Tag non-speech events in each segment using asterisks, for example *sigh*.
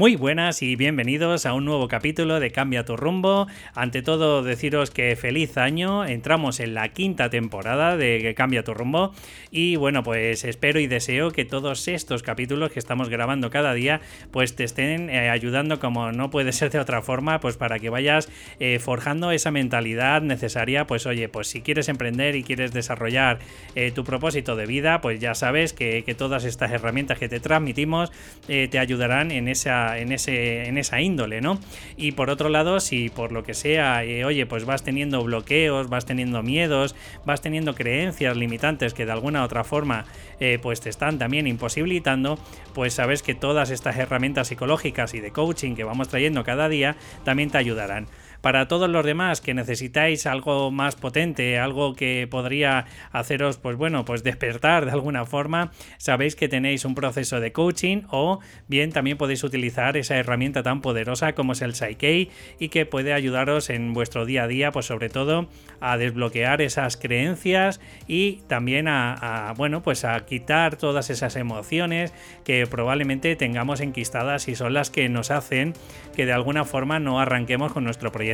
Muy buenas y bienvenidos a un nuevo capítulo de Cambia tu rumbo. Ante todo, deciros que feliz año. Entramos en la quinta temporada de Cambia tu rumbo. Y bueno, pues espero y deseo que todos estos capítulos que estamos grabando cada día, pues te estén eh, ayudando como no puede *laughs* ser de otra forma, pues para que vayas eh, forjando esa mentalidad necesaria. Pues oye, pues si quieres emprender y quieres desarrollar eh, tu propósito de vida, pues ya sabes que, que, todas estas herramientas que te transmitimos te ayudarán en esa en, ese, en esa índole, ¿no? Y por otro lado, si por lo que sea, eh, oye, pues vas teniendo bloqueos, vas teniendo miedos, vas teniendo creencias limitantes que de alguna u otra forma eh, pues te están también imposibilitando, pues sabes que todas estas herramientas psicológicas y de coaching que vamos trayendo cada día también te ayudarán. Para todos los demás que necesitáis algo más potente, algo que podría haceros, pues bueno, pues despertar de alguna forma, sabéis que tenéis un proceso de coaching o bien también podéis utilizar esa herramienta tan poderosa como es el Psyche y que puede ayudaros en vuestro día a día, pues sobre todo a desbloquear esas creencias y también a, bueno, pues a quitar todas esas emociones que probablemente tengamos enquistadas y son las que nos hacen que de alguna forma no arranquemos con nuestro proyecto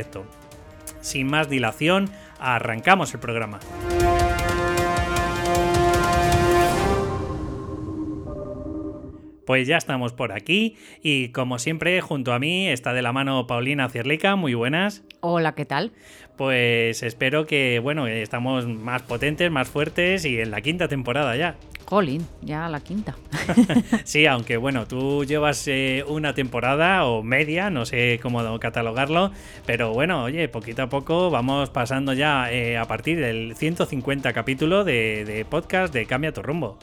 sin más dilación, arrancamos el programa. Pues ya estamos por aquí y como siempre junto a mí está de la mano Paulina Cierlica, muy buenas. Hola, ¿qué tal? Pues espero que, bueno, estamos más potentes, más fuertes y en la quinta temporada ya. Colin, ya la quinta. *laughs* *laughs* sí, aunque bueno, tú llevas eh, una temporada o media, no sé cómo catalogarlo, pero bueno, oye, poquito a poco vamos pasando ya eh, a partir del 150 capítulo de, de podcast de Cambia tu rumbo.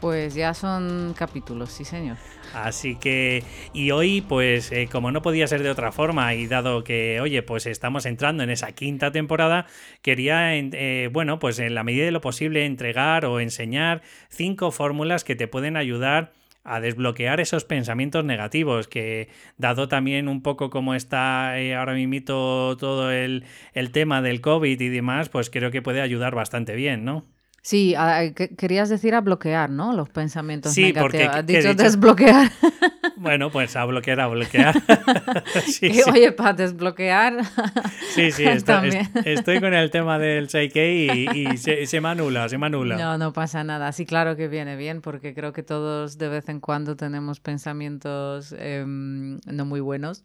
Pues ya son capítulos, sí señor. Así que, y hoy, pues eh, como no podía ser de otra forma, y dado que, oye, pues estamos entrando en esa quinta temporada, quería, eh, bueno, pues en la medida de lo posible entregar o enseñar cinco fórmulas que te pueden ayudar a desbloquear esos pensamientos negativos, que dado también un poco como está eh, ahora mismo todo el, el tema del COVID y demás, pues creo que puede ayudar bastante bien, ¿no? Sí, querías decir a bloquear, ¿no? Los pensamientos sí, negativos. Porque, Has dicho, desbloquear. *laughs* Bueno, pues a bloquear, a bloquear. *laughs* Oye, para desbloquear. sí, sí, *laughs* estoy con el tema del Psyche y, se, se, me anula, se me anula. No, no pasa nada. Sí, claro que viene bien, porque creo que todos de vez en cuando tenemos pensamientos em, no muy buenos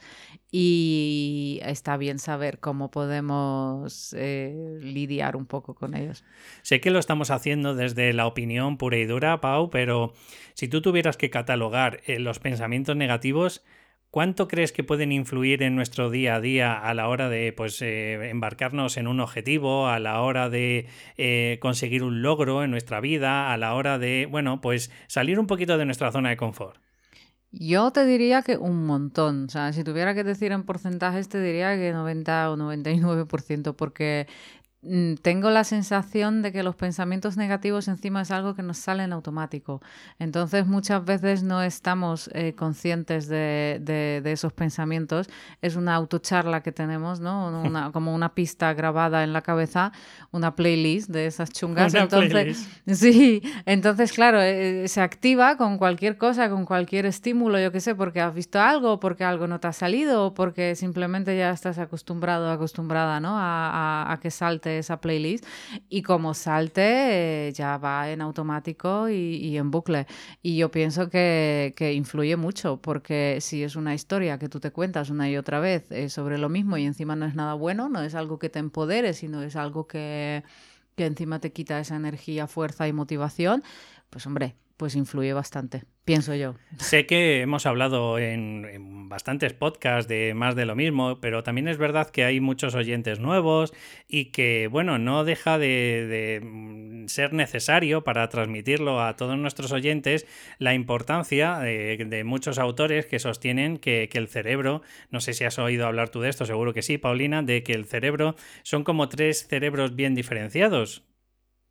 y está bien saber cómo podemos eh, lidiar un poco con ellos. Sé que lo estamos haciendo desde la opinión pura y dura, Pau, pero si tú tuvieras que catalogar eh, los pensamientos negativos, ¿cuánto crees que pueden influir en nuestro día a día a la hora de pues, eh, embarcarnos en un objetivo, a la hora de conseguir un logro en nuestra vida, a la hora de, bueno, pues salir un poquito de nuestra zona de confort? Yo te diría que un montón. O sea, si tuviera que decir en porcentajes, te diría que 90 o 99%, porque tengo la sensación de que los pensamientos negativos encima es algo que nos sale en automático. Entonces muchas veces no estamos eh, conscientes de, de, esos pensamientos. Es una autocharla que tenemos, ¿no? Una, *laughs* como una pista grabada en la cabeza, una playlist de esas chungas. entonces, *laughs* sí, entonces claro, eh, se activa con cualquier cosa, con cualquier estímulo, yo qué sé, porque has visto algo, porque algo no te ha salido, porque simplemente ya estás acostumbrado, acostumbrada, ¿no? a, a que salte esa playlist y como salte eh, ya va en automático y, en bucle. Y yo pienso que, influye mucho porque si es una historia que tú te cuentas una y otra vez eh, sobre lo mismo y encima no es nada bueno, no es algo que te empodere, sino es algo que, que encima te quita esa energía, fuerza y motivación, pues hombre, pues influye bastante, pienso yo. Sé que hemos hablado en, bastantes podcasts de más de lo mismo, pero también es verdad que hay muchos oyentes nuevos y que, bueno, no deja de, mm, ser necesario para transmitirlo a todos nuestros oyentes la importancia de, muchos autores que sostienen que el cerebro, no sé si has oído hablar tú de esto, seguro que sí, Paulina, de que el cerebro son como tres cerebros bien diferenciados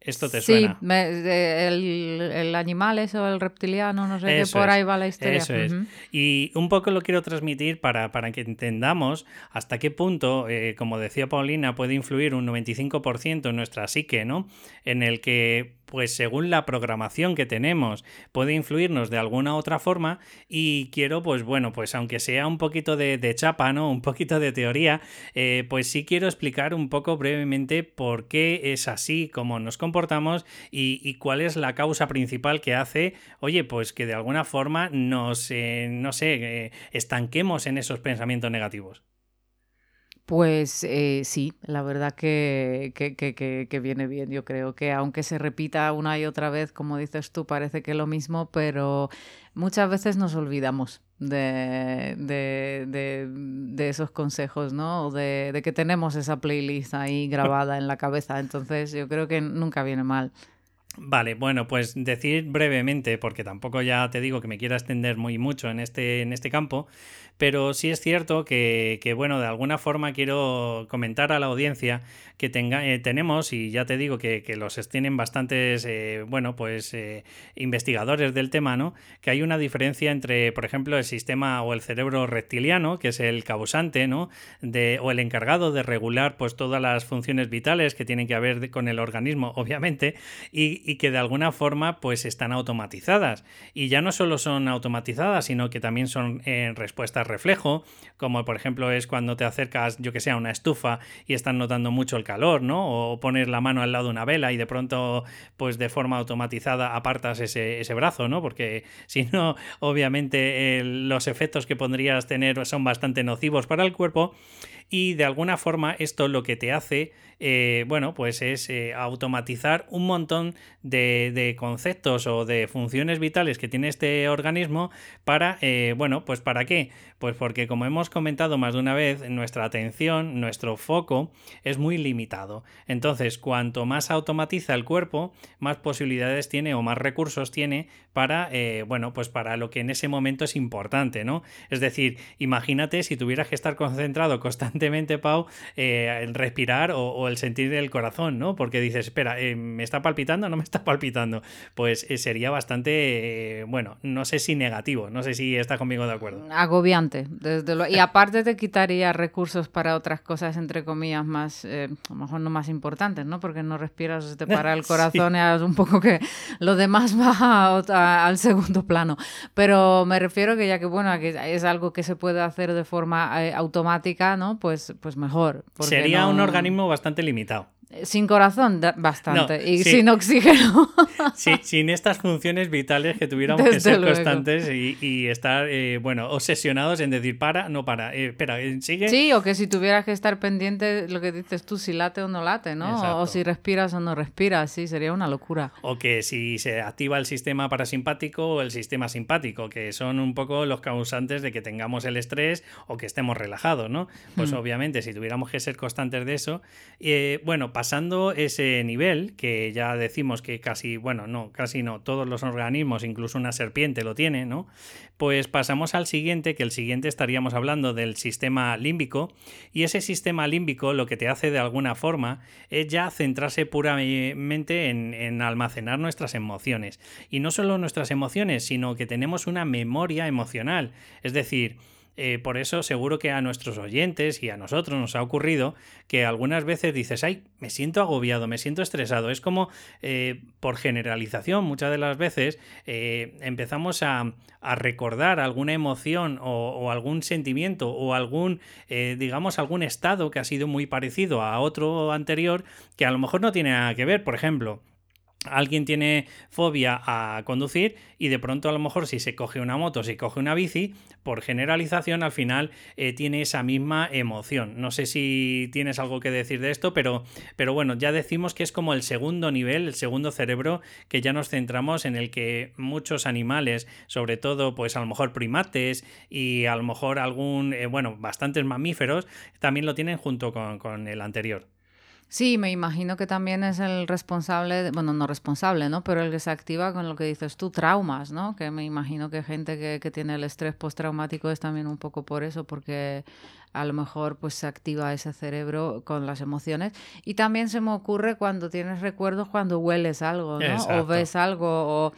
¿Esto te suena? Sí, el, el, animal eso, el reptiliano, no sé qué, por ahí va la historia. Eso es. Y un poco lo quiero transmitir para, para que entendamos hasta qué punto, eh, como decía Paulina, puede influir un 95% en nuestra psique, ¿no? En el que pues según la programación que tenemos, puede influirnos de alguna otra forma y quiero, pues bueno, pues aunque sea un poquito de, chapa, ¿no? Un poquito de teoría, eh, pues sí quiero explicar un poco brevemente por qué es así, cómo nos comportamos y, cuál es la causa principal que hace, oye, pues que de alguna forma nos, eh, no sé, eh, estanquemos en esos pensamientos negativos. Pues eh, sí, la verdad que, que, viene bien. Yo creo que aunque se repita una y otra vez, como dices tú, parece que lo mismo, pero muchas veces nos olvidamos de, de, esos consejos, ¿no? De, de que tenemos esa playlist ahí grabada en la cabeza. Entonces yo creo que nunca viene mal. Vale, bueno, pues decir brevemente, porque tampoco ya te digo que me quiera extender muy mucho en este, en este campo, pero sí es cierto que, bueno, de alguna forma quiero comentar a la audiencia que tenga, eh, tenemos, y ya te digo que, los tienen bastantes, eh, bueno, pues eh, investigadores del tema, ¿no? Que hay una diferencia entre, por ejemplo, el sistema o el cerebro reptiliano, que es el causante, ¿no? De, o el encargado de regular, pues, todas las funciones vitales que tienen que haber con el organismo, *laughs* obviamente, y, y que de alguna forma, pues, están automatizadas. Y ya no solo son automatizadas, sino que también son en respuesta reflejo, como por ejemplo es cuando te acercas, yo que sé, a una estufa y estás notando mucho el calor, ¿no? O poner la mano al lado de una vela y de pronto, pues de forma automatizada apartas ese, brazo, ¿no? Porque *laughs* si no, obviamente los efectos que podrías tener son bastante nocivos para el cuerpo y de alguna forma esto lo que te hace eh, bueno, pues es eh, automatizar un montón de, conceptos o de funciones vitales que tiene este organismo para, eh, bueno, pues ¿para qué? Pues porque como hemos comentado más de una vez, nuestra atención, nuestro foco es muy limitado. Entonces, cuanto más automatiza el cuerpo, más posibilidades tiene o más recursos tiene para, bueno, pues para lo que en ese momento es importante, ¿no? Es decir, imagínate si tuvieras que estar concentrado constantemente, Pau, en respirar o el sentir del corazón, ¿no? Porque dices, espera, eh, ¿me está palpitando o no me está palpitando? Pues eh, sería bastante, eh, bueno, no sé si negativo, no sé si está conmigo de acuerdo. Agobiante, desde lo... y aparte te quitaría recursos para otras cosas, entre comillas, más, a lo mejor no más importantes, ¿no? Porque no respiras, se te para el *laughs* corazón y es un poco que lo demás *laughs* va al segundo plano. Pero me refiero que ya que, bueno, que es algo que se puede hacer de forma automática, ¿no? Pues, pues mejor. Sería un organismo bastante limitado. Sin corazón, bastante. y sin oxígeno. *laughs* Sí, sin estas funciones vitales que tuviéramos que ser constantes y, estar, eh, bueno, obsesionados en decir para, no para, eh, espera, eh, sigue. Sí, o que si tuvieras que estar pendiente lo que dices tú, si late o no late, ¿no? O si respiras o no respiras, sí, sería una locura. O que si se activa el sistema parasimpático o el sistema simpático, que son un poco los causantes de que tengamos el estrés o que estemos relajados, ¿no? Pues hmm. obviamente, si tuviéramos que ser constantes de eso, bueno, pasando ese nivel, que ya decimos que casi, bueno, no, casi no, todos los organismos, incluso una serpiente lo tiene, ¿no? Pues pasamos al siguiente, que el siguiente estaríamos hablando del sistema límbico, y ese sistema límbico lo que te hace de alguna forma es ya centrarse puramente en, en almacenar nuestras emociones. Y no solo nuestras emociones, sino que tenemos una memoria emocional, es decir, eh, por eso seguro que a nuestros oyentes y a nosotros nos ha ocurrido que algunas veces dices, ay, me siento agobiado, me siento estresado. Es como, eh, por generalización, muchas de las veces eh, empezamos a, recordar alguna emoción o, algún sentimiento o algún, digamos, algún estado que ha sido muy parecido a otro anterior que a lo mejor no tiene nada que ver. Por ejemplo, alguien tiene fobia a conducir y de pronto a lo mejor si se coge una moto, si coge una bici, por generalización al final eh, tiene esa misma emoción. No sé si tienes algo que decir de esto, pero, pero bueno, ya decimos que es como el segundo nivel, el segundo cerebro que ya nos centramos en el que muchos animales, sobre todo pues a lo mejor primates y a lo mejor algún, eh, bueno, bastantes mamíferos, también lo tienen junto con el anterior. Sí, me imagino que también es el responsable, bueno, no responsable, ¿no? Pero el que se activa con lo que dices tú, traumas, ¿no? Que me imagino que gente que, que tiene el estrés postraumático es también un poco por eso, porque a lo mejor pues se activa ese cerebro con las emociones. Y también se me ocurre cuando tienes recuerdos cuando hueles algo, ¿no? O ves algo, o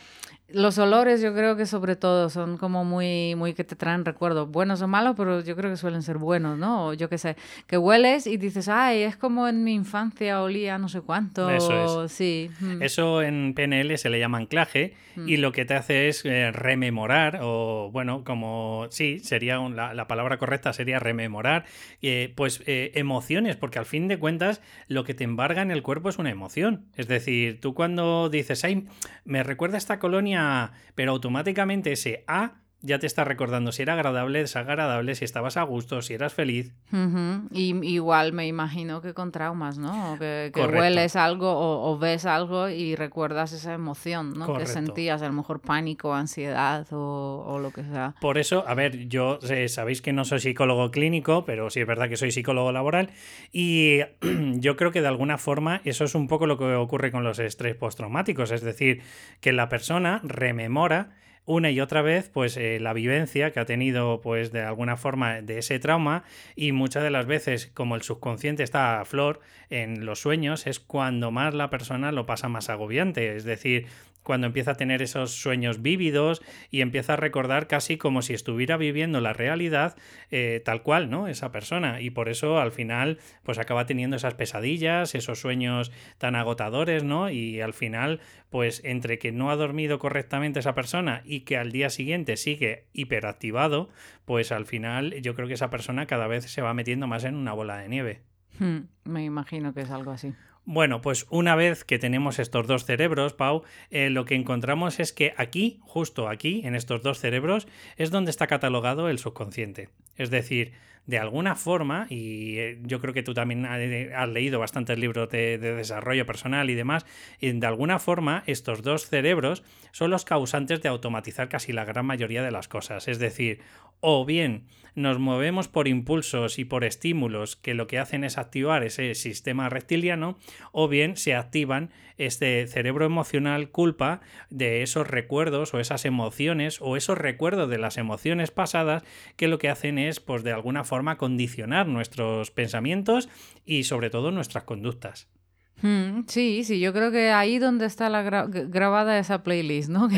los olores yo creo que sobre todo son como muy, muy que te traen recuerdos, buenos o malos, pero yo creo que suelen ser buenos, ¿no? O yo qué sé, que hueles y dices, ay, es como en mi infancia olía no sé cuánto. Eso es. Sí. Mm. Eso en PNL se le llama anclaje y mm. lo que te hace es eh, rememorar, o bueno, como sí, sería la, palabra correcta sería rememorar, eh, pues eh, emociones, porque al fin de cuentas lo que te embarga en el cuerpo es una emoción. Es decir, tú cuando dices, ay, me recuerda esta colonia pero automáticamente ese A ya te está recordando si era agradable, desagradable, si estabas a gusto, si eras feliz. Y igual me imagino que con traumas, ¿no? que, hueles algo o, ves algo y recuerdas esa emoción, ¿no? Que sentías, a lo mejor pánico, ansiedad o, lo que sea. Por eso, a ver, yo eh, sabéis que no soy psicólogo clínico, pero sí es verdad que soy psicólogo laboral y *clears throat* yo creo que de alguna forma eso es un poco lo que ocurre con los estrés postraumáticos, es decir, que la persona rememora una y otra vez pues eh, la vivencia que ha tenido pues de alguna forma de ese trauma. Y muchas de las veces como el subconsciente está a flor en los sueños es cuando más la persona lo pasa más agobiante. Es decir cuando empieza a tener esos sueños vívidos y empieza a recordar casi como si estuviera viviendo la realidad eh, tal cual, ¿no? Esa persona. Y por eso al final, pues acaba teniendo esas pesadillas, esos sueños tan agotadores, ¿no? Y al final, pues entre que no ha dormido correctamente esa persona y que al día siguiente sigue hiperactivado, pues al final yo creo que esa persona cada vez se va metiendo más en una bola de nieve. Hmm, me imagino que es algo así. Bueno, pues una vez que tenemos estos dos cerebros, Pau, eh, lo que encontramos es que aquí, justo aquí, en estos dos cerebros, es donde está catalogado el subconsciente. Es decir, de alguna forma, y eh, yo creo que tú también has leído bastantes libros de, desarrollo personal y demás, y de alguna forma estos dos cerebros son los causantes de automatizar casi la gran mayoría de las cosas. Es decir, o bien nos movemos por impulsos y por estímulos que lo que hacen es activar ese sistema reptiliano, o bien se activan este cerebro emocional culpa de esos recuerdos o esas emociones o esos recuerdos de las emociones pasadas que lo que hacen es, pues de alguna forma, condicionar nuestros pensamientos y sobre todo nuestras conductas. Hmm, sí, sí, yo creo que ahí donde está la grabada esa playlist, ¿no? *laughs*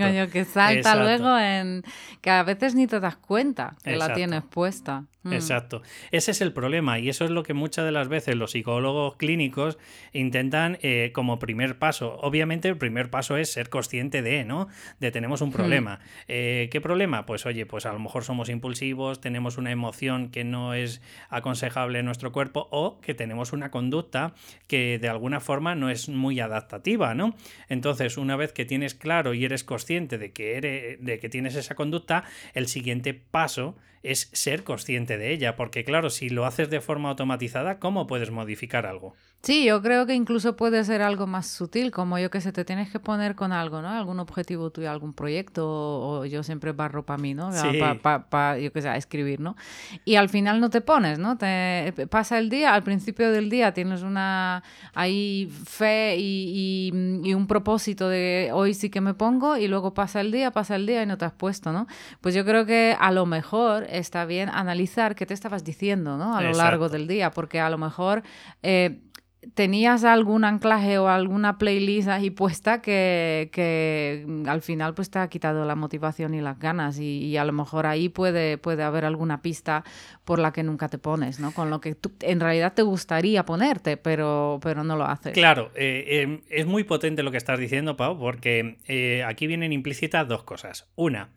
Que, que salta luego en que a veces ni te das cuenta que la tienes puesta. Mm. Exacto. Ese es el problema y eso es lo que muchas de las veces los psicólogos clínicos intentan eh, como primer paso. Obviamente el primer paso es ser consciente de, ¿no? De tenemos un hmm. problema. Eh, ¿Qué problema? Pues oye, pues a lo mejor somos impulsivos, tenemos una emoción que no es aconsejable en nuestro cuerpo o que tenemos una conducta que de alguna forma no es muy adaptativa, ¿no? Entonces, una vez que tienes claro y eres consciente de que, eres, de que tienes esa conducta, el siguiente paso es ser consciente de ella, porque claro, si lo haces de forma automatizada, ¿cómo puedes modificar algo? Sí, yo creo que incluso puede ser algo más sutil, como yo que sé, te tienes que poner con algo, ¿no? Algún objetivo tuyo, algún proyecto, o, yo siempre barro para mí, ¿no? Para, yo que sé, escribir, ¿no? Y al final no te pones, ¿no? Te pasa el día, al principio del día tienes una ahí fe y, y, un propósito de hoy sí que me pongo, y luego pasa el día, pasa el día y no te has puesto, ¿no? Pues yo creo que a lo mejor está bien analizar qué te estabas diciendo, ¿no? A lo largo del día, porque a lo mejor... Eh, tenías algún anclaje o alguna playlist ahí puesta que, que, al final pues te ha quitado la motivación y las ganas y, a lo mejor ahí puede, puede haber alguna pista por la que nunca te pones, ¿no? Con lo que en realidad te gustaría ponerte, pero, pero no lo haces. Claro, eh, em, es muy potente lo que estás diciendo, Pau, porque eh, aquí vienen implícitas dos cosas. Una,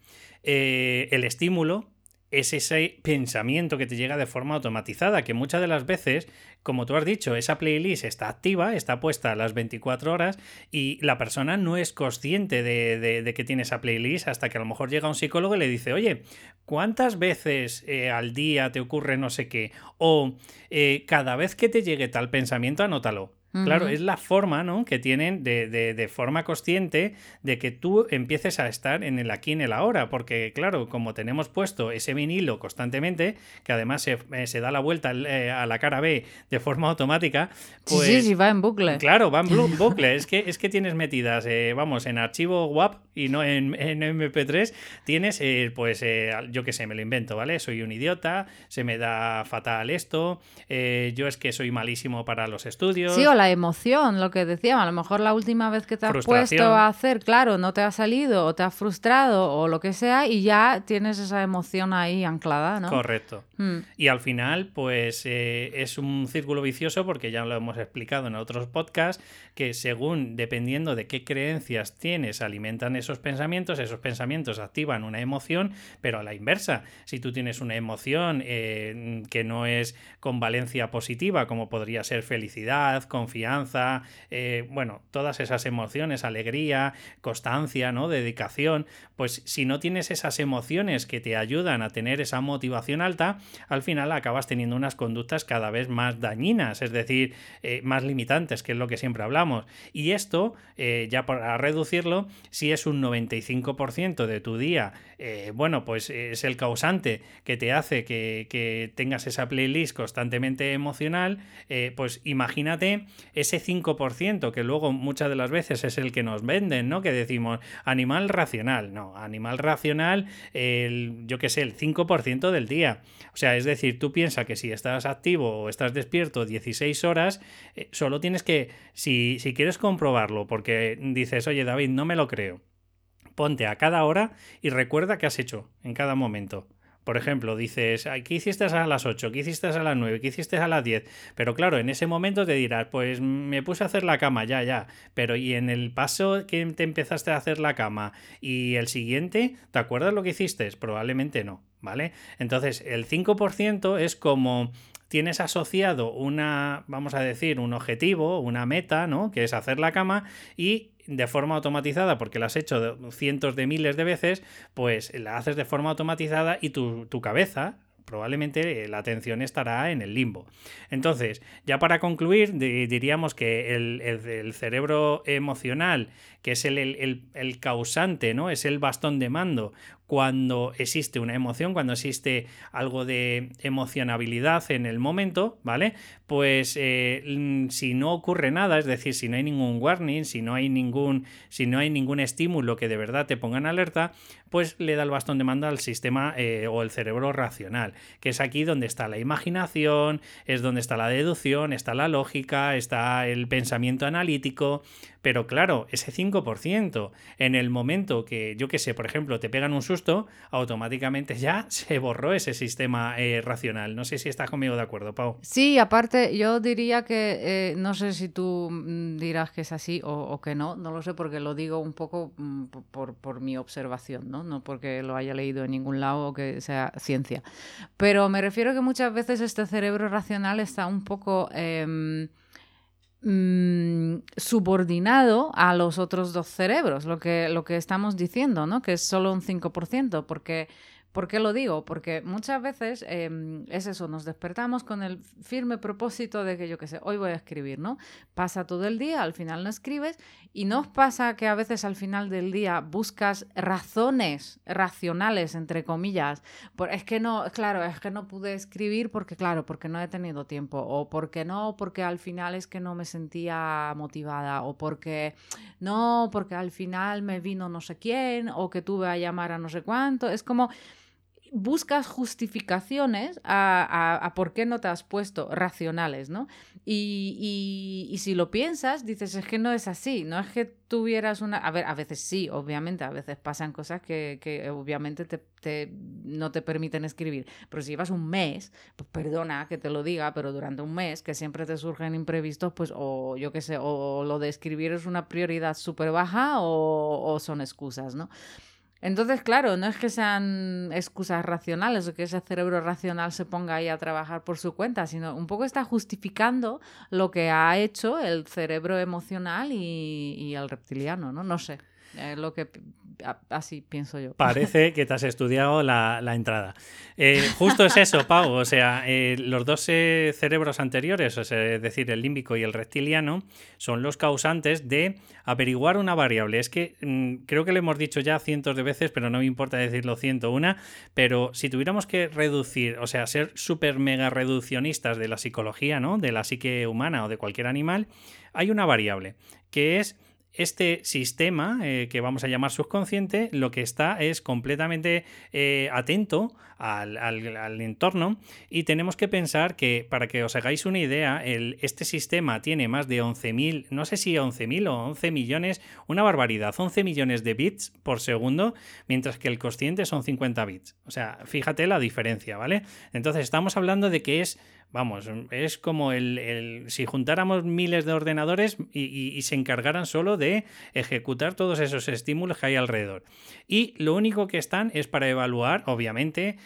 eh, el estímulo es ese pensamiento que te llega de forma automatizada, que muchas de las veces, como tú has dicho, esa playlist está activa, está puesta a las 24 horas y la persona no es consciente de, que tiene esa playlist hasta que a lo mejor llega un psicólogo y le dice, oye, ¿cuántas veces eh, al día te ocurre no sé qué? O eh, cada vez que te llegue tal pensamiento, anótalo. Claro, es la forma ¿no? que tienen de, de, forma consciente de que tú empieces a estar en el aquí, en el ahora, porque claro, como tenemos puesto ese vinilo constantemente, que además se, eh, se da la vuelta eh, a la cara B de forma automática, pues... Sí, sí, va en bucle. Claro, va en *laughs* bucle. es, que, es que tienes metidas, eh, vamos, en archivo WAP y no en, en MP3, tienes, pues, yo qué sé, me lo invento, ¿vale? Soy un idiota, se me da fatal esto, yo es que soy malísimo para los estudios. Sí, la emoción, lo que decíamos, a lo mejor la última vez que te has puesto a hacer, claro, no te ha salido o te has frustrado o lo que sea y ya tienes esa emoción ahí anclada, ¿no? Correcto. Hmm. Y al final, pues eh, es un círculo vicioso porque ya lo hemos explicado en otros podcasts, que según, dependiendo de qué creencias tienes, alimentan esos pensamientos, esos pensamientos activan una emoción, pero a la inversa, si tú tienes una emoción eh, que no es con valencia positiva, como podría ser felicidad, confianza, confianza, eh, bueno, todas esas emociones, alegría, constancia, ¿no? Dedicación, pues si no tienes esas emociones que te ayudan a tener esa motivación alta, al final acabas teniendo unas conductas cada vez más dañinas, es decir, eh, más limitantes, que es lo que siempre hablamos. Y esto, eh, ya para reducirlo, si es un 95% de tu día, bueno, pues es el causante que te hace que, tengas esa playlist constantemente emocional, pues imagínate ese 5% que luego muchas de las veces es el que nos venden, ¿no? Que decimos animal racional, no, animal racional, el, yo qué sé, el 5% del día. O sea, es decir, tú piensas que si estás activo o estás despierto 16 horas, eh, solo tienes que, si, si quieres comprobarlo, porque dices, oye David, no me lo creo, ponte a cada hora y recuerda qué has hecho en cada momento. Por ejemplo, dices, ¿qué hiciste a las 8? ¿Qué hiciste a las 9? ¿Qué hiciste a las 10? Pero claro, en ese momento te dirás, pues me puse a hacer la cama, ya, ya. Pero ¿y en el paso que te empezaste a hacer la cama y el siguiente, ¿te acuerdas lo que hiciste? Probablemente no, ¿vale? Entonces, el 5% es como tienes asociado una, vamos a decir, un objetivo, una meta, ¿no? Que es hacer la cama y de forma automatizada, porque la has hecho cientos de miles de veces, pues la haces de forma automatizada y tu, tu cabeza, probablemente la atención estará en el limbo. Entonces, ya para concluir, diríamos que el, cerebro emocional, que es el, el, causante, ¿no? Es el bastón de mando cuando existe una emoción, cuando existe algo de emocionabilidad en el momento, ¿vale? Pues eh, mm, si no ocurre nada, es decir, si no hay ningún warning, si no hay ningún, si no hay ningún estímulo que de verdad te ponga en alerta, pues le da el bastón de mando al sistema eh, o el cerebro racional, que es aquí donde está la imaginación, es donde está la deducción, está la lógica, está el pensamiento analítico, pero claro, ese 5%, en el momento que, yo que sé, por ejemplo, te pegan un susto, automáticamente ya *laughs* se borró ese sistema eh, racional. No sé si estás conmigo de acuerdo, Pau. Sí, aparte, yo diría que, eh, no sé si tú mm, dirás que es así o, que no, no lo sé porque lo digo un poco mm, por, por, mi observación, ¿no? No porque lo haya leído en ningún lado o que sea ciencia. Pero me refiero que muchas veces este cerebro racional está un poco... Em, Mm, subordinado a los otros dos cerebros, lo que, lo que estamos diciendo, ¿no? Que es solo un 5%, porque ¿Por qué lo digo? Porque muchas veces em, es eso, nos despertamos con el firme propósito de que yo qué sé, hoy voy a escribir, ¿no? Pasa todo el día, al final no escribes y no pasa que a veces al final del día buscas razones racionales, entre comillas. Es que no, claro, es que no pude escribir porque, claro, porque no he tenido tiempo o porque no, porque al final es que no me sentía motivada o porque no, porque al final me vino no sé quién o que tuve a llamar a no sé cuánto. Es como buscas justificaciones a, por qué no te has puesto racionales, ¿no? Y, si lo piensas, dices, es que no es así, no es que tuvieras una... A ver, a veces sí, obviamente, a veces pasan cosas que, obviamente te, no te permiten escribir, pero si llevas un mes, pues perdona que te lo diga, pero durante un mes que siempre te surgen imprevistos, pues o yo qué sé, o lo de escribir es una prioridad súper baja o, o son excusas, ¿no? Entonces, claro, no es que sean excusas racionales o que ese cerebro racional se ponga ahí a trabajar por su cuenta, sino un poco está justificando lo que ha hecho el cerebro emocional y, el reptiliano, ¿no? No sé. lo que así pienso yo. Parece *laughs* que te has estudiado la, entrada. Eh, justo es eso, Pau. O sea, eh, los dos eh, cerebros anteriores, es decir, el límbico y el reptiliano, son los causantes de averiguar una variable. Es que mm, creo que lo hemos dicho ya cientos de veces, pero no me importa decirlo ciento una. Pero si tuviéramos que reducir, o sea, ser súper mega reduccionistas de la psicología, ¿no? De la psique humana o de cualquier animal, hay una variable que es este sistema, eh, que vamos a llamar subconsciente, lo que está es completamente eh, atento al, entorno y tenemos que pensar que, para que os hagáis una idea, el, este sistema tiene más de 11.000, no sé si 11.000 o 11 millones, una barbaridad, 11 millones de bits por segundo, mientras que el consciente son 50 bits. O sea, fíjate la diferencia, ¿vale? Entonces estamos hablando de que es Vamos, es como el, si juntáramos miles de ordenadores y, se encargaran solo de ejecutar todos esos estímulos que hay alrededor. Y lo único que están es para evaluar, obviamente,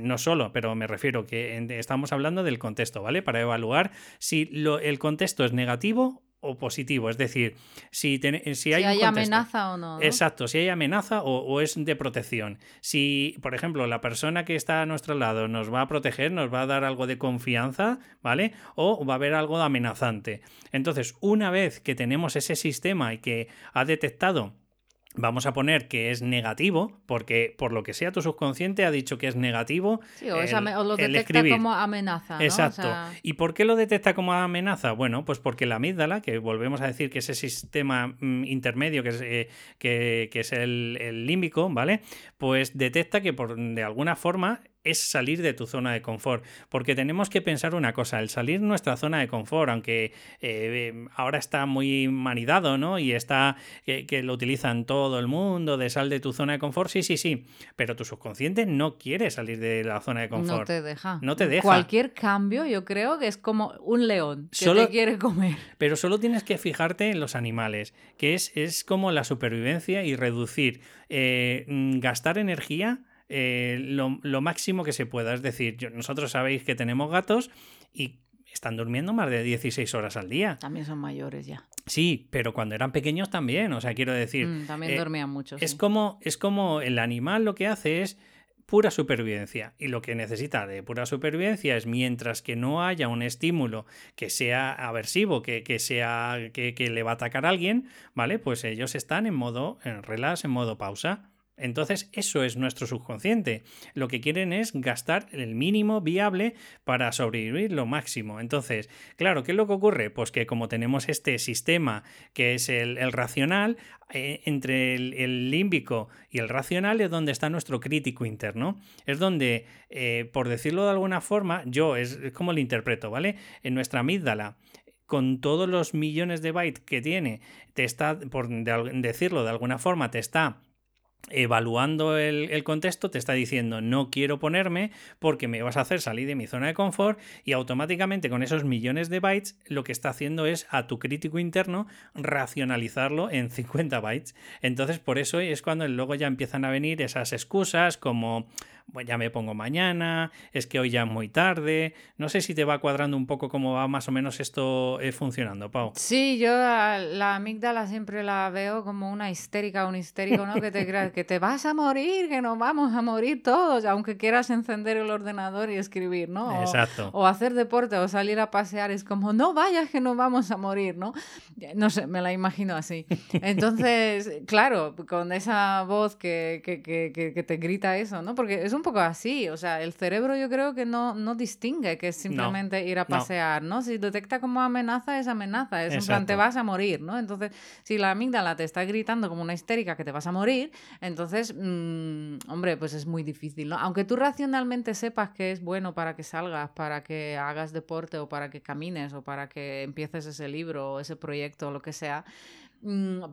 no solo, pero me refiero que estamos hablando del contexto, ¿vale? Para evaluar si el contexto es negativo o positivo. Es decir, si, si hay, amenaza o no, Exacto, si hay amenaza o, es de protección. Si, por ejemplo, la persona que está a nuestro lado nos va a proteger, nos va a dar algo de confianza, ¿vale? O va a haber algo amenazante. Entonces, una vez que tenemos ese sistema y que ha detectado Vamos a poner que es negativo, porque por lo que sea tu subconsciente ha dicho que es negativo. Sí, o, lo detecta como amenaza. ¿no? Exacto. ¿Y por qué lo detecta como amenaza? Bueno, pues porque la amígdala, que volvemos a decir que es ese sistema mm, intermedio que es, eh, que, es el, el, límbico, ¿vale? Pues detecta que por, de alguna forma es salir de tu zona de confort. Porque tenemos que pensar una cosa, el salir de nuestra zona de confort, aunque eh, ahora está muy manidado, ¿no? Y está que, lo utilizan todo el mundo, de sal de tu zona de confort, sí, sí, sí. Pero tu subconsciente no quiere salir de la zona de confort. No te deja. No te deja. Cualquier cambio, yo creo que es como un león que te quiere comer. Pero solo tienes que fijarte en los animales, que es, es como la supervivencia y reducir, eh, mm, gastar energía eh, lo, máximo que se pueda. Es decir, nosotros sabéis que tenemos gatos y están durmiendo más de 16 horas al día. También son mayores ya. Sí, pero cuando eran pequeños también, o sea, quiero decir... Mm, también eh, dormían mucho. Es, como, es como el animal lo que hace es pura supervivencia. Y lo que necesita de pura supervivencia es mientras que no haya un estímulo que sea aversivo, que, sea que, que, le va a atacar a alguien, ¿vale? Pues ellos están en modo en relax, en modo pausa. Entonces, eso es nuestro subconsciente. Lo que quieren es gastar el mínimo viable para sobrevivir lo máximo. Entonces, claro, ¿qué es lo que ocurre? Pues que como tenemos este sistema que es el, racional, eh, entre el, límbico y el racional es donde está nuestro crítico interno. Es donde, eh, por decirlo de alguna forma, yo es, como lo interpreto, ¿vale? En nuestra amígdala con todos los millones de bytes que tiene, te está, por decirlo de alguna forma, te está evaluando el, contexto, te está diciendo no quiero ponerme porque me vas a hacer salir de mi zona de confort y automáticamente con esos millones de bytes lo que está haciendo es a tu crítico interno racionalizarlo en 50 bytes. Entonces por eso es cuando luego ya empiezan a venir esas excusas como pues ya me pongo mañana, es que hoy ya es muy tarde. No sé si te va cuadrando un poco cómo va más o menos esto eh, funcionando, Pau. Sí, yo la amígdala siempre la veo como una histérica, un histérico, ¿no? Que te creas que te vas a morir, que nos vamos a morir todos, aunque quieras encender el ordenador y escribir, ¿no? Exacto. O hacer deporte o salir a pasear, es como, no vayas que nos vamos a morir, ¿no? No sé, me la imagino así. Entonces, claro, con esa voz que, que, que, que te grita eso, ¿no? Porque es un poco así, o sea, el cerebro yo creo que no, no distingue que es simplemente ir a pasear, no. Si detecta como amenaza, es amenaza, es en plan, te vas a morir, ¿no? Entonces, si la amígdala te está gritando como una histérica que te vas a morir, entonces, mm, hombre, pues es muy difícil, ¿no? Aunque tú racionalmente sepas que es bueno para que salgas, para que hagas deporte o para que camines o para que empieces ese libro o ese proyecto o lo que sea,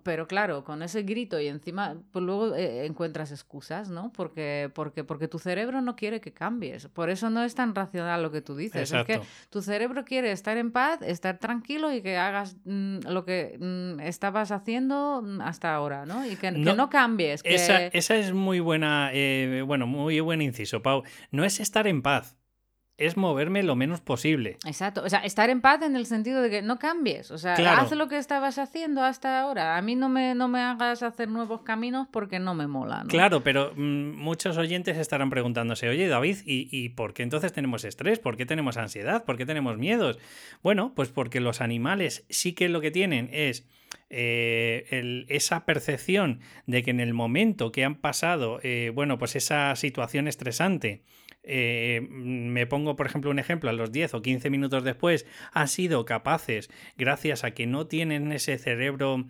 pero claro, con ese grito y encima, pues luego eh, encuentras excusas, ¿no? Porque, porque, porque tu cerebro no quiere que cambies. Por eso no es tan racional lo que tú dices. Es que tu cerebro quiere estar en paz, estar tranquilo y que hagas mm, lo que mm, estabas haciendo hasta ahora, ¿no? Y que no, cambies. Esa, esa, es muy buena, eh, bueno, muy buen inciso, Pau. No es estar en paz es moverme lo menos posible. Exacto, o sea, estar en paz en el sentido de que no cambies, o sea, haz lo que estabas haciendo hasta ahora. A mí no me, no me hagas hacer nuevos caminos porque no me mola. Claro, pero mm, muchos oyentes estarán preguntándose, oye David, ¿y, ¿y por qué entonces tenemos estrés? ¿Por qué tenemos ansiedad? ¿Por qué tenemos miedos? Bueno, pues porque los animales sí que lo que tienen es eh, esa percepción de que en el momento que han pasado, eh, bueno, pues esa situación estresante, eh, me pongo, por ejemplo, un ejemplo, a los 10 o 15 minutos después, han sido capaces, gracias a que no tienen ese cerebro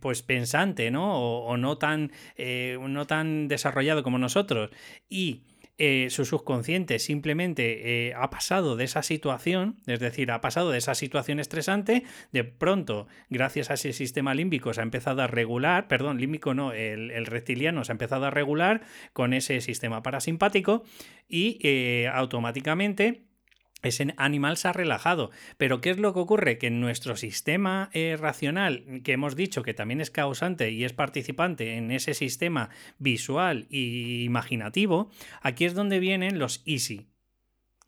pues pensante, ¿no? O, no, tan, no tan desarrollado como nosotros, y eh, su subconsciente simplemente eh, ha pasado de esa situación, es decir, ha pasado de esa situación estresante, de pronto, gracias a ese sistema límbico, se ha empezado a regular, perdón, límbico no, el, reptiliano se ha empezado a regular con ese sistema parasimpático y eh, automáticamente ese animal se ha relajado. Pero ¿qué es lo que ocurre? Que en nuestro sistema eh, racional, que hemos dicho que también es causante y es participante en ese sistema visual e imaginativo, aquí es donde vienen los easy.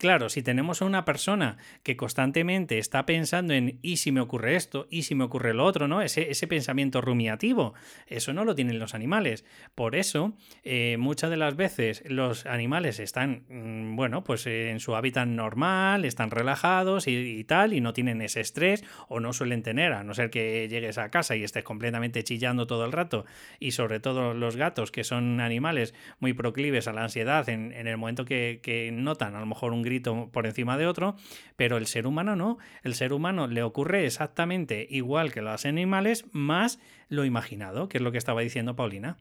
Claro, si tenemos a una persona que constantemente está pensando en ¿y si me ocurre esto? ¿y si me ocurre lo otro? ¿no? Ese, ese pensamiento rumiativo, eso no lo tienen los animales. Por eso, eh, muchas de las veces los animales están, mm, bueno, pues en su hábitat normal, están relajados y, tal, y no tienen ese estrés, o no suelen tener, a no ser que llegues a casa y estés completamente chillando todo el rato, y sobre todo los gatos, que son animales muy proclives a la ansiedad en, el momento que, que notan a lo mejor un por encima de otro, pero el ser humano no. El ser humano le ocurre exactamente igual que los animales, más lo imaginado, que es lo que estaba diciendo Paulina.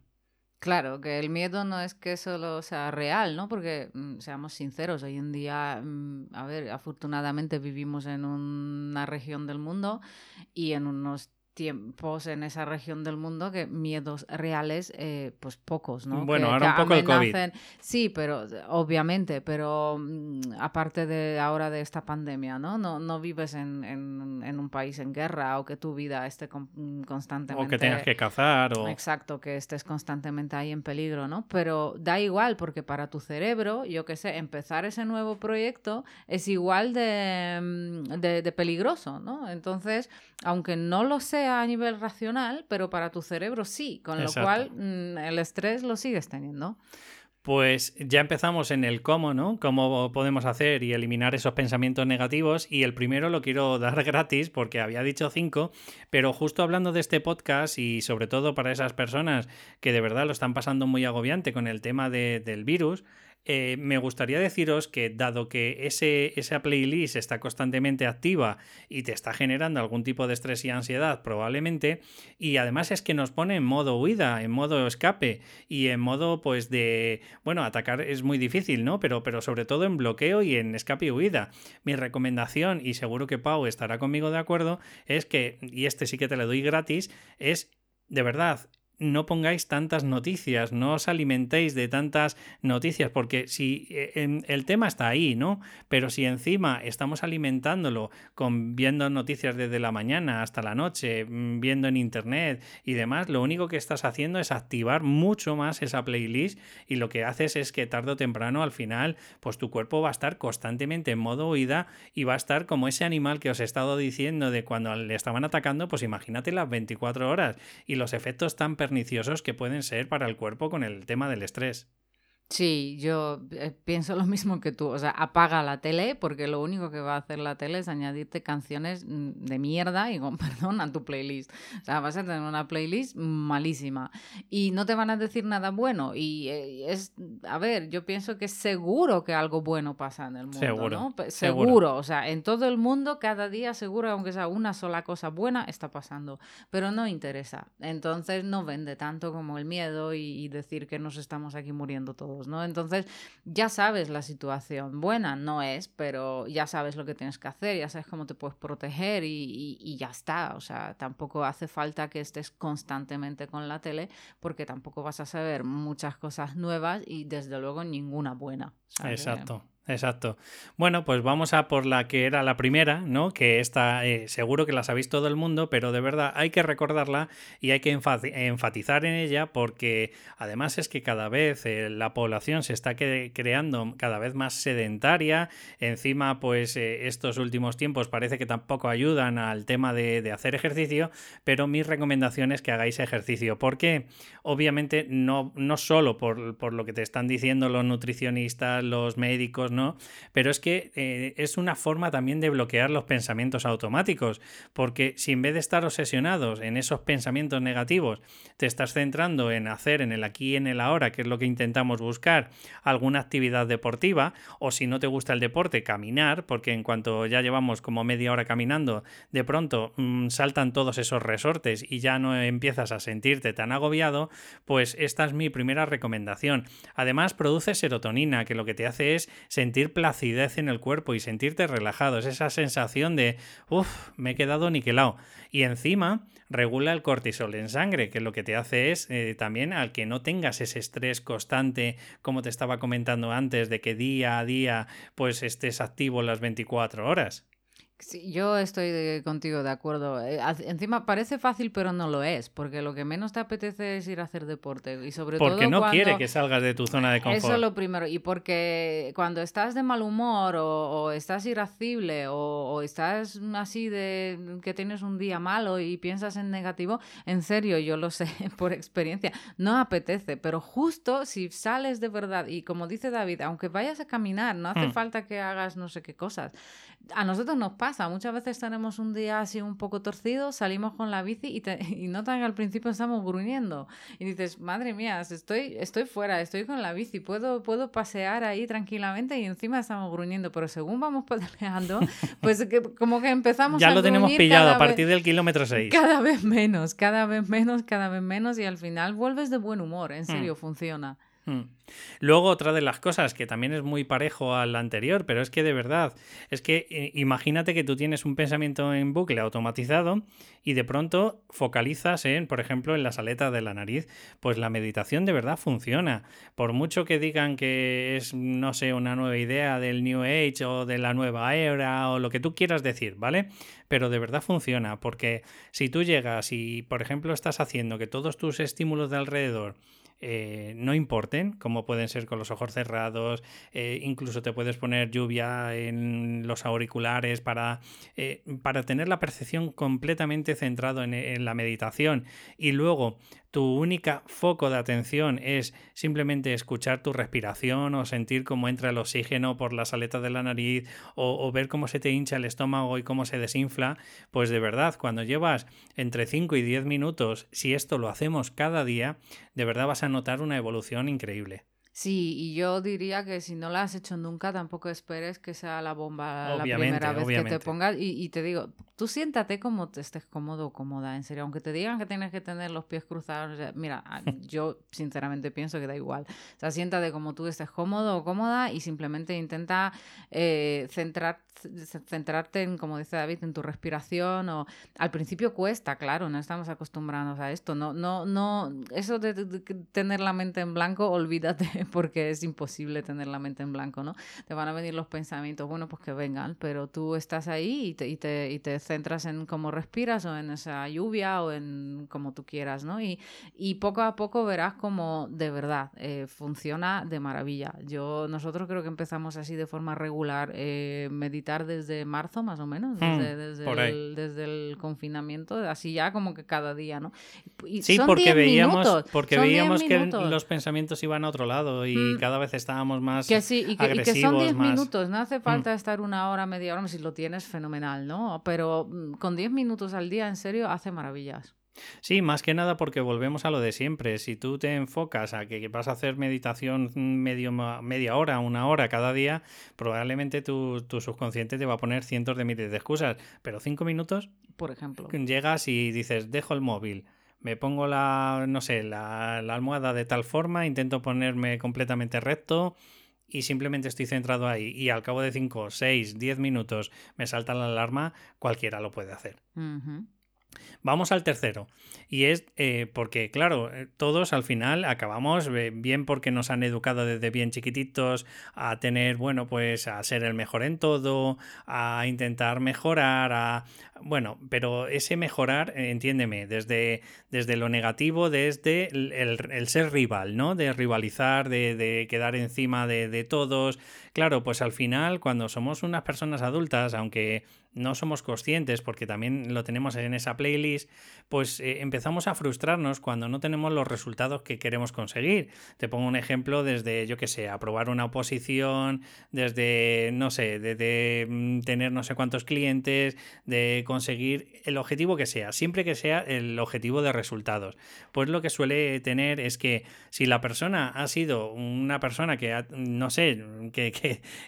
Claro, que el miedo no es que solo sea real, ¿no? Porque, mm, seamos sinceros, hoy en día, mm, a ver, afortunadamente vivimos en una región del mundo y en unos tiempos en esa región del mundo que miedos reales, eh, pues pocos, ¿no? Bueno, ahora un poco el COVID. Sí, pero obviamente, pero mm, aparte de ahora de esta pandemia, ¿no? No, no vives en, en, un país en guerra o que tu vida esté constantemente... O que tengas que cazar o... Exacto, que estés constantemente ahí en peligro, ¿no? Pero da igual porque para tu cerebro, yo qué sé, empezar ese nuevo proyecto es igual de, mm, de, de peligroso, ¿no? Entonces, aunque no lo sé a nivel racional, pero para tu cerebro sí, con lo cual mm, el estrés lo sigues teniendo. Pues ya empezamos en el cómo, ¿no? Cómo podemos hacer y eliminar esos pensamientos negativos. Y el primero lo quiero *laughs* dar gratis porque había dicho cinco, pero justo hablando de este podcast y sobre todo para esas personas que de verdad lo están pasando muy agobiante con el tema del virus, eh, me gustaría deciros que dado que ese, esa playlist está constantemente activa y te está generando algún tipo de estrés y ansiedad probablemente, y además es que nos pone en modo huida, en modo escape y en modo pues de, bueno, atacar es muy difícil, ¿no? Pero, pero sobre todo en bloqueo y en escape y huida. Mi recomendación, y seguro que Pau estará conmigo de acuerdo, es que, y este sí que te lo doy gratis, es de verdad, no pongáis tantas noticias, no os alimentéis de tantas noticias, porque si eh, el tema está ahí, ¿no? Pero si encima estamos alimentándolo con viendo noticias desde la mañana hasta la noche, mm, viendo en internet y demás, lo único que estás haciendo es activar mucho más esa playlist y lo que haces es que tarde o temprano al final, pues tu cuerpo va a estar constantemente en modo huida y va a estar como ese animal que os he estado diciendo de cuando le estaban atacando, pues imagínate las 24 horas y los efectos tan perniciosos que pueden ser para el cuerpo con el tema del estrés. Sí, yo eh, pienso lo mismo que tú. O sea, apaga la tele porque lo único que va a hacer la tele es añadirte canciones mm, de mierda y con *laughs* perdón a tu playlist. O sea, vas a tener una playlist malísima y no te van a decir nada bueno. Y eh, es, a ver, yo pienso que seguro que algo bueno pasa en el mundo. Seguro. ¿no? seguro. seguro. O sea, en todo el mundo, cada día seguro, aunque sea una sola cosa buena, está pasando. Pero no interesa. Entonces no vende tanto como el miedo y decir que nos estamos aquí muriendo todos. ¿No? Entonces, ya sabes la situación. Buena no es, pero ya sabes lo que tienes que hacer, ya sabes cómo te puedes proteger y, ya está. O sea, tampoco hace falta que estés constantemente con la tele porque tampoco vas a saber muchas cosas nuevas y desde luego ninguna buena. Exacto. Exacto. Bueno, pues vamos a por la que era la primera, ¿no? Que esta eh, seguro que la sabéis todo el mundo, pero de verdad hay que recordarla y hay que enfatizar en ella porque además es que cada vez eh, la población se está creando cada vez más sedentaria. Encima, pues eh, estos últimos tiempos parece que tampoco ayudan al tema de, hacer ejercicio, pero mi recomendación es que hagáis ejercicio. ¿Por qué? Obviamente no, no solo por, por lo que te están diciendo los nutricionistas, los médicos, ¿no? Pero es que eh, es una forma también de bloquear los pensamientos automáticos, porque si en vez de estar obsesionados en esos pensamientos negativos, te estás centrando en hacer en el aquí y en el ahora, que es lo que intentamos buscar, alguna actividad deportiva, o si no te gusta el deporte, caminar, porque en cuanto ya llevamos como media hora caminando, de pronto mm, saltan todos esos resortes y ya no empiezas a sentirte tan agobiado, pues esta es mi primera recomendación. Además, produce serotonina, que lo que te hace es sentir placidez en el cuerpo y sentirte relajado. Es esa sensación de, uff, me he quedado niquelado. Y encima regula el cortisol en sangre, que lo que te hace es eh, también al que no tengas ese estrés constante, como te estaba comentando antes, de que día a día pues estés activo las 24 horas. Sí, yo estoy contigo de acuerdo. Eh, encima parece fácil, pero no lo es, porque lo que menos te apetece es ir a hacer deporte. Y sobre porque no quiere que salgas de tu zona de confort. *laughs* Eso es lo primero. Y porque cuando estás de mal humor o, estás irascible o, estás así de que tienes un día malo y piensas en negativo, en serio, yo lo sé *laughs* por experiencia, no apetece. Pero justo si sales de verdad, y como dice David, aunque vayas a caminar, no hace hmm. falta que hagas no sé qué cosas. A nosotros nos pasa Muchas veces tenemos un día así un poco torcido, salimos con la bici y, te, *laughs* y notan que al principio estamos gruñendo. Y dices, madre mía, estoy, estoy fuera, estoy con la bici, puedo, puedo pasear ahí tranquilamente y encima estamos gruñendo. Pero según vamos *laughs* pedaleando, pues que, como que empezamos ya lo tenemos pillado a partir del kilómetro 6. Cada vez menos, cada vez menos, cada vez menos y al final vuelves de buen humor. En hmm. serio, funciona. Hmm. Luego otra de las cosas que también es muy parejo al anterior, pero es que de verdad, es que eh, imagínate que tú tienes un pensamiento en bucle automatizado y de pronto focalizas en, por ejemplo, en las aletas de la nariz, pues la meditación de verdad funciona. Por mucho que digan que es, no sé, una nueva idea del New Age o de la nueva era o lo que tú quieras decir, ¿vale? Pero de verdad funciona, porque si tú llegas y, por ejemplo, estás haciendo que todos tus estímulos de alrededor eh, no importen, como pueden ser con los ojos cerrados, eh, incluso te puedes poner lluvia en los auriculares para, eh, para tener la percepción completamente centrado en, en la meditación. Y luego tu única foco de atención es simplemente escuchar tu respiración o sentir cómo entra el oxígeno por las aletas de la nariz o, ver cómo se te hincha el estómago y cómo se desinfla, pues de verdad, cuando llevas entre 5 y 10 minutos, si esto lo hacemos cada día, de verdad vas a notar una evolución increíble. Sí, y yo diría que si no la has hecho nunca, tampoco esperes que sea la bomba la primera vez que te pongas. Y, te digo, tú siéntate como te estés cómodo o cómoda, en serio. Aunque te digan que tienes que tener los pies cruzados, mira, *laughs* yo sinceramente pienso que da igual. O sea, siéntate como tú estés cómodo o cómoda y simplemente intenta eh, centrar, centrarte en, como dice David, en tu respiración. O al principio cuesta, claro, no estamos acostumbrados a esto. No, no, no, eso de tener la mente en blanco, *laughs* olvídate *laughs* porque es imposible tener la mente en blanco, ¿no? Te van a venir los pensamientos, bueno, pues que vengan, pero tú estás ahí y te, y te, y te centras en cómo respiras o en esa lluvia o en como tú quieras, ¿no? Y, y poco a poco verás cómo de verdad eh, funciona de maravilla. Yo, nosotros creo que empezamos así de forma regular, eh, meditar desde marzo más o menos, hmm, desde, el, desde el confinamiento, así ya como que cada día, ¿no? sí, porque veíamos, porque veíamos que los pensamientos iban a otro lado y mm. cada vez estábamos más que sí, y que, son 10 minutos, no hace mm. falta estar una hora, media hora, si lo tienes, fenomenal, ¿no? Pero mm, con 10 minutos al día, en serio, hace maravillas. Sí, más que nada porque volvemos a lo de siempre. Si tú te enfocas a que vas a hacer meditación medio, media hora, una hora cada día, probablemente tu, tu subconsciente te va a poner cientos de miles de excusas. Pero cinco minutos, por ejemplo, llegas y dices, dejo el móvil, me pongo la, no sé, la, almohada de tal forma, intento ponerme completamente recto y simplemente estoy centrado ahí y al cabo de 5, 6, 10 minutos me salta la alarma, cualquiera lo puede hacer. Vamos al tercero. Y es eh, porque, claro, eh, todos al final acabamos eh, bien porque nos han educado desde bien chiquititos a tener, bueno, pues a ser el mejor en todo, a intentar mejorar, a... Bueno, pero ese mejorar, entiéndeme, desde, desde lo negativo, desde el, ser rival, ¿no? De rivalizar, de, quedar encima de, de todos. Claro, pues al final, cuando somos unas personas adultas, aunque no somos conscientes, porque también lo tenemos en esa playlist, pues eh, empezamos a frustrarnos cuando no tenemos los resultados que queremos conseguir. Te pongo un ejemplo desde, yo que sé, aprobar una oposición, desde, no sé, desde mm, tener no sé cuántos clientes, de conseguir el objetivo que sea, siempre que sea el objetivo de resultados. Pues lo que suele tener es que si la persona ha sido una persona que, no sé, que,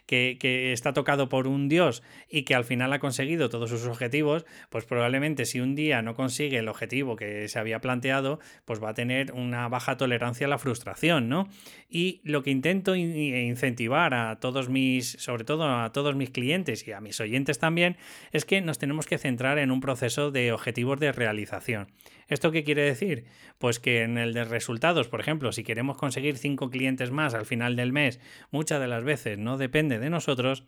que, que, está tocado por un dios y que al final ha conseguido todos sus objetivos, pues probablemente si un día no consigue el objetivo que se había planteado, pues va a tener una baja tolerancia a la frustración, ¿no? Y lo que intento incentivar a todos mis, sobre todo a todos mis clientes y a mis oyentes también, es que nos tenemos que centrar en un proceso de objetivos de realización. ¿Esto qué quiere decir? Pues que en el de resultados, por ejemplo, si queremos conseguir cinco clientes más al final del mes, muchas de las veces no depende de nosotros,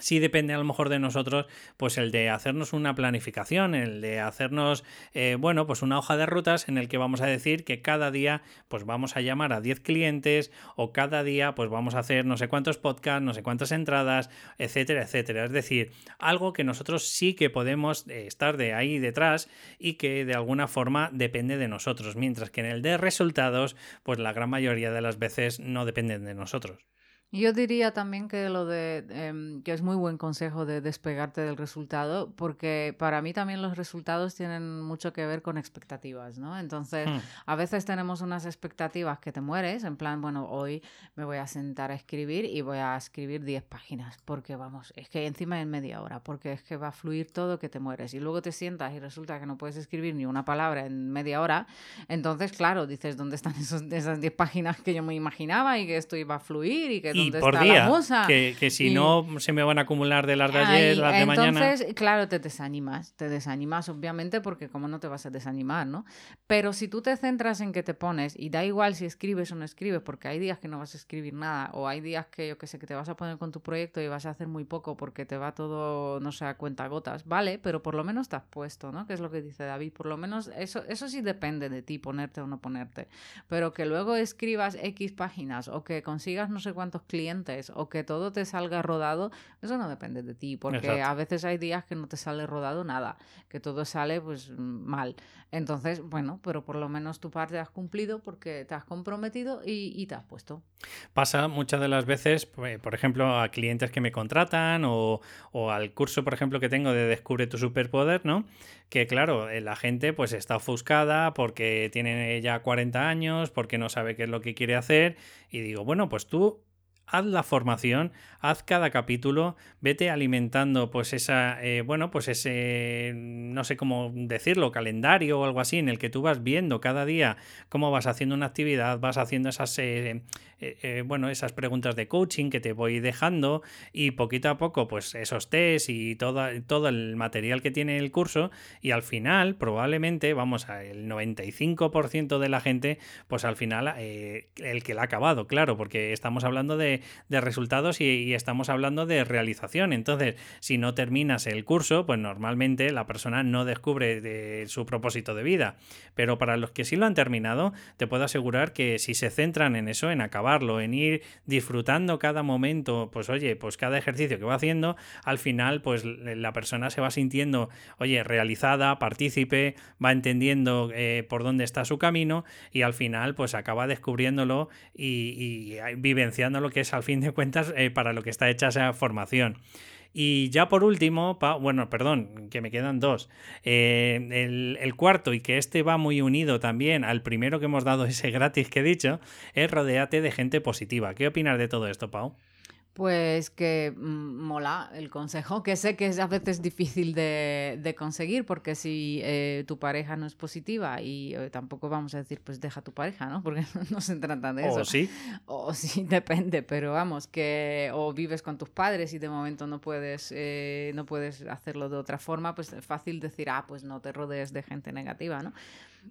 sí depende a lo mejor de nosotros, pues el de hacernos una planificación, el de hacernos, eh, bueno, pues una hoja de rutas en el que vamos a decir que cada día, pues vamos a llamar a 10 clientes o cada día, pues vamos a hacer no sé cuántos podcasts, no sé cuántas entradas, etcétera, etcétera. Es decir, algo que nosotros sí que podemos eh, estar de ahí detrás y que de alguna forma depende de nosotros, mientras que en el de resultados, pues la gran mayoría de las veces no dependen de nosotros. Yo diría también que lo de em, que es muy buen consejo de despegarte del resultado, porque para mí también los resultados tienen mucho que ver con expectativas, ¿no? Entonces, hmm. a veces tenemos unas expectativas que te mueres, en plan, bueno, hoy me voy a sentar a escribir y voy a escribir 10 páginas, porque vamos, es que encima en media hora, porque es que va a fluir todo que te mueres. Y luego te sientas y resulta que no puedes escribir ni una palabra en media hora, entonces, claro, dices, ¿dónde están esos, esas 10 páginas que yo me imaginaba y que esto iba a fluir y que y por día, que, si no se me van a acumular de las de ayer, las de mañana. Entonces, claro, te desanimas, te desanimas obviamente porque como no te vas a desanimar, ¿no? Pero si tú te centras en que te pones y da igual si escribes o no escribes, porque hay días que no vas a escribir nada o hay días que yo que sé que te vas a poner con tu proyecto y vas a hacer muy poco porque te va todo, no sé, a cuenta gotas, vale, pero por lo menos te has puesto, ¿no? Que es lo que dice David, por lo menos eso eso sí depende de ti ponerte o no ponerte, pero que luego escribas X páginas o que consigas no sé cuántos clientes o que todo te salga rodado, eso no depende de ti, porque a veces hay días que no te sale rodado nada, que todo sale pues mal. Entonces, bueno, pero por lo menos tu parte has cumplido porque te has comprometido y, te has puesto. Pasa muchas de las veces, pues, por ejemplo, a clientes que me contratan o, o al curso, por ejemplo, que tengo de Descubre tu superpoder, ¿no? Que claro, eh, la gente pues está ofuscada porque tiene ya 40 años, porque no sabe qué es lo que quiere hacer y digo, bueno, pues tú haz la formación, haz cada capítulo, vete alimentando pues esa, eh, bueno, pues ese, no sé cómo decirlo, calendario o algo así, en el que tú vas viendo cada día cómo vas haciendo una actividad, vas haciendo esas, eh, eh, bueno, esas preguntas de coaching que te voy dejando y poquito a poco pues esos test y todo, todo el material que tiene el curso y al final probablemente, vamos, el 95% de la gente, pues al final el que la ha acabado, claro, porque estamos hablando de de, resultados y, estamos hablando de realización. Entonces, si no terminas el curso, pues normalmente la persona no descubre de su propósito de vida. Pero para los que sí lo han terminado, te puedo asegurar que si se centran en eso, en acabarlo, en ir disfrutando cada momento, pues oye, pues cada ejercicio que va haciendo, al final, pues la persona se va sintiendo, oye, realizada, partícipe, va entendiendo eh, por dónde está su camino y al final, pues acaba descubriéndolo y vivenciando lo que es al fin de cuentas, eh, para lo que está hecha esa formación. Y ya por último, bueno, perdón, que me quedan dos. Eh, el, cuarto, y que este va muy unido también al primero que hemos dado, *laughs* ese gratis que he dicho, es rodeate de gente positiva. ¿Qué opinas de todo esto, Pau? Pues que mm, mola el consejo, que sé que es a veces difícil de, conseguir, porque si eh, tu pareja no es positiva y eh, tampoco vamos a decir, pues deja tu pareja, ¿no? *laughs* Porque no se trata de eso. O sí. O sí, *laughs* depende, pero vamos, que o vives con tus padres y de momento no puedes, eh, no puedes hacerlo de otra forma, pues es fácil decir, ah, pues no te rodees de gente negativa, ¿no?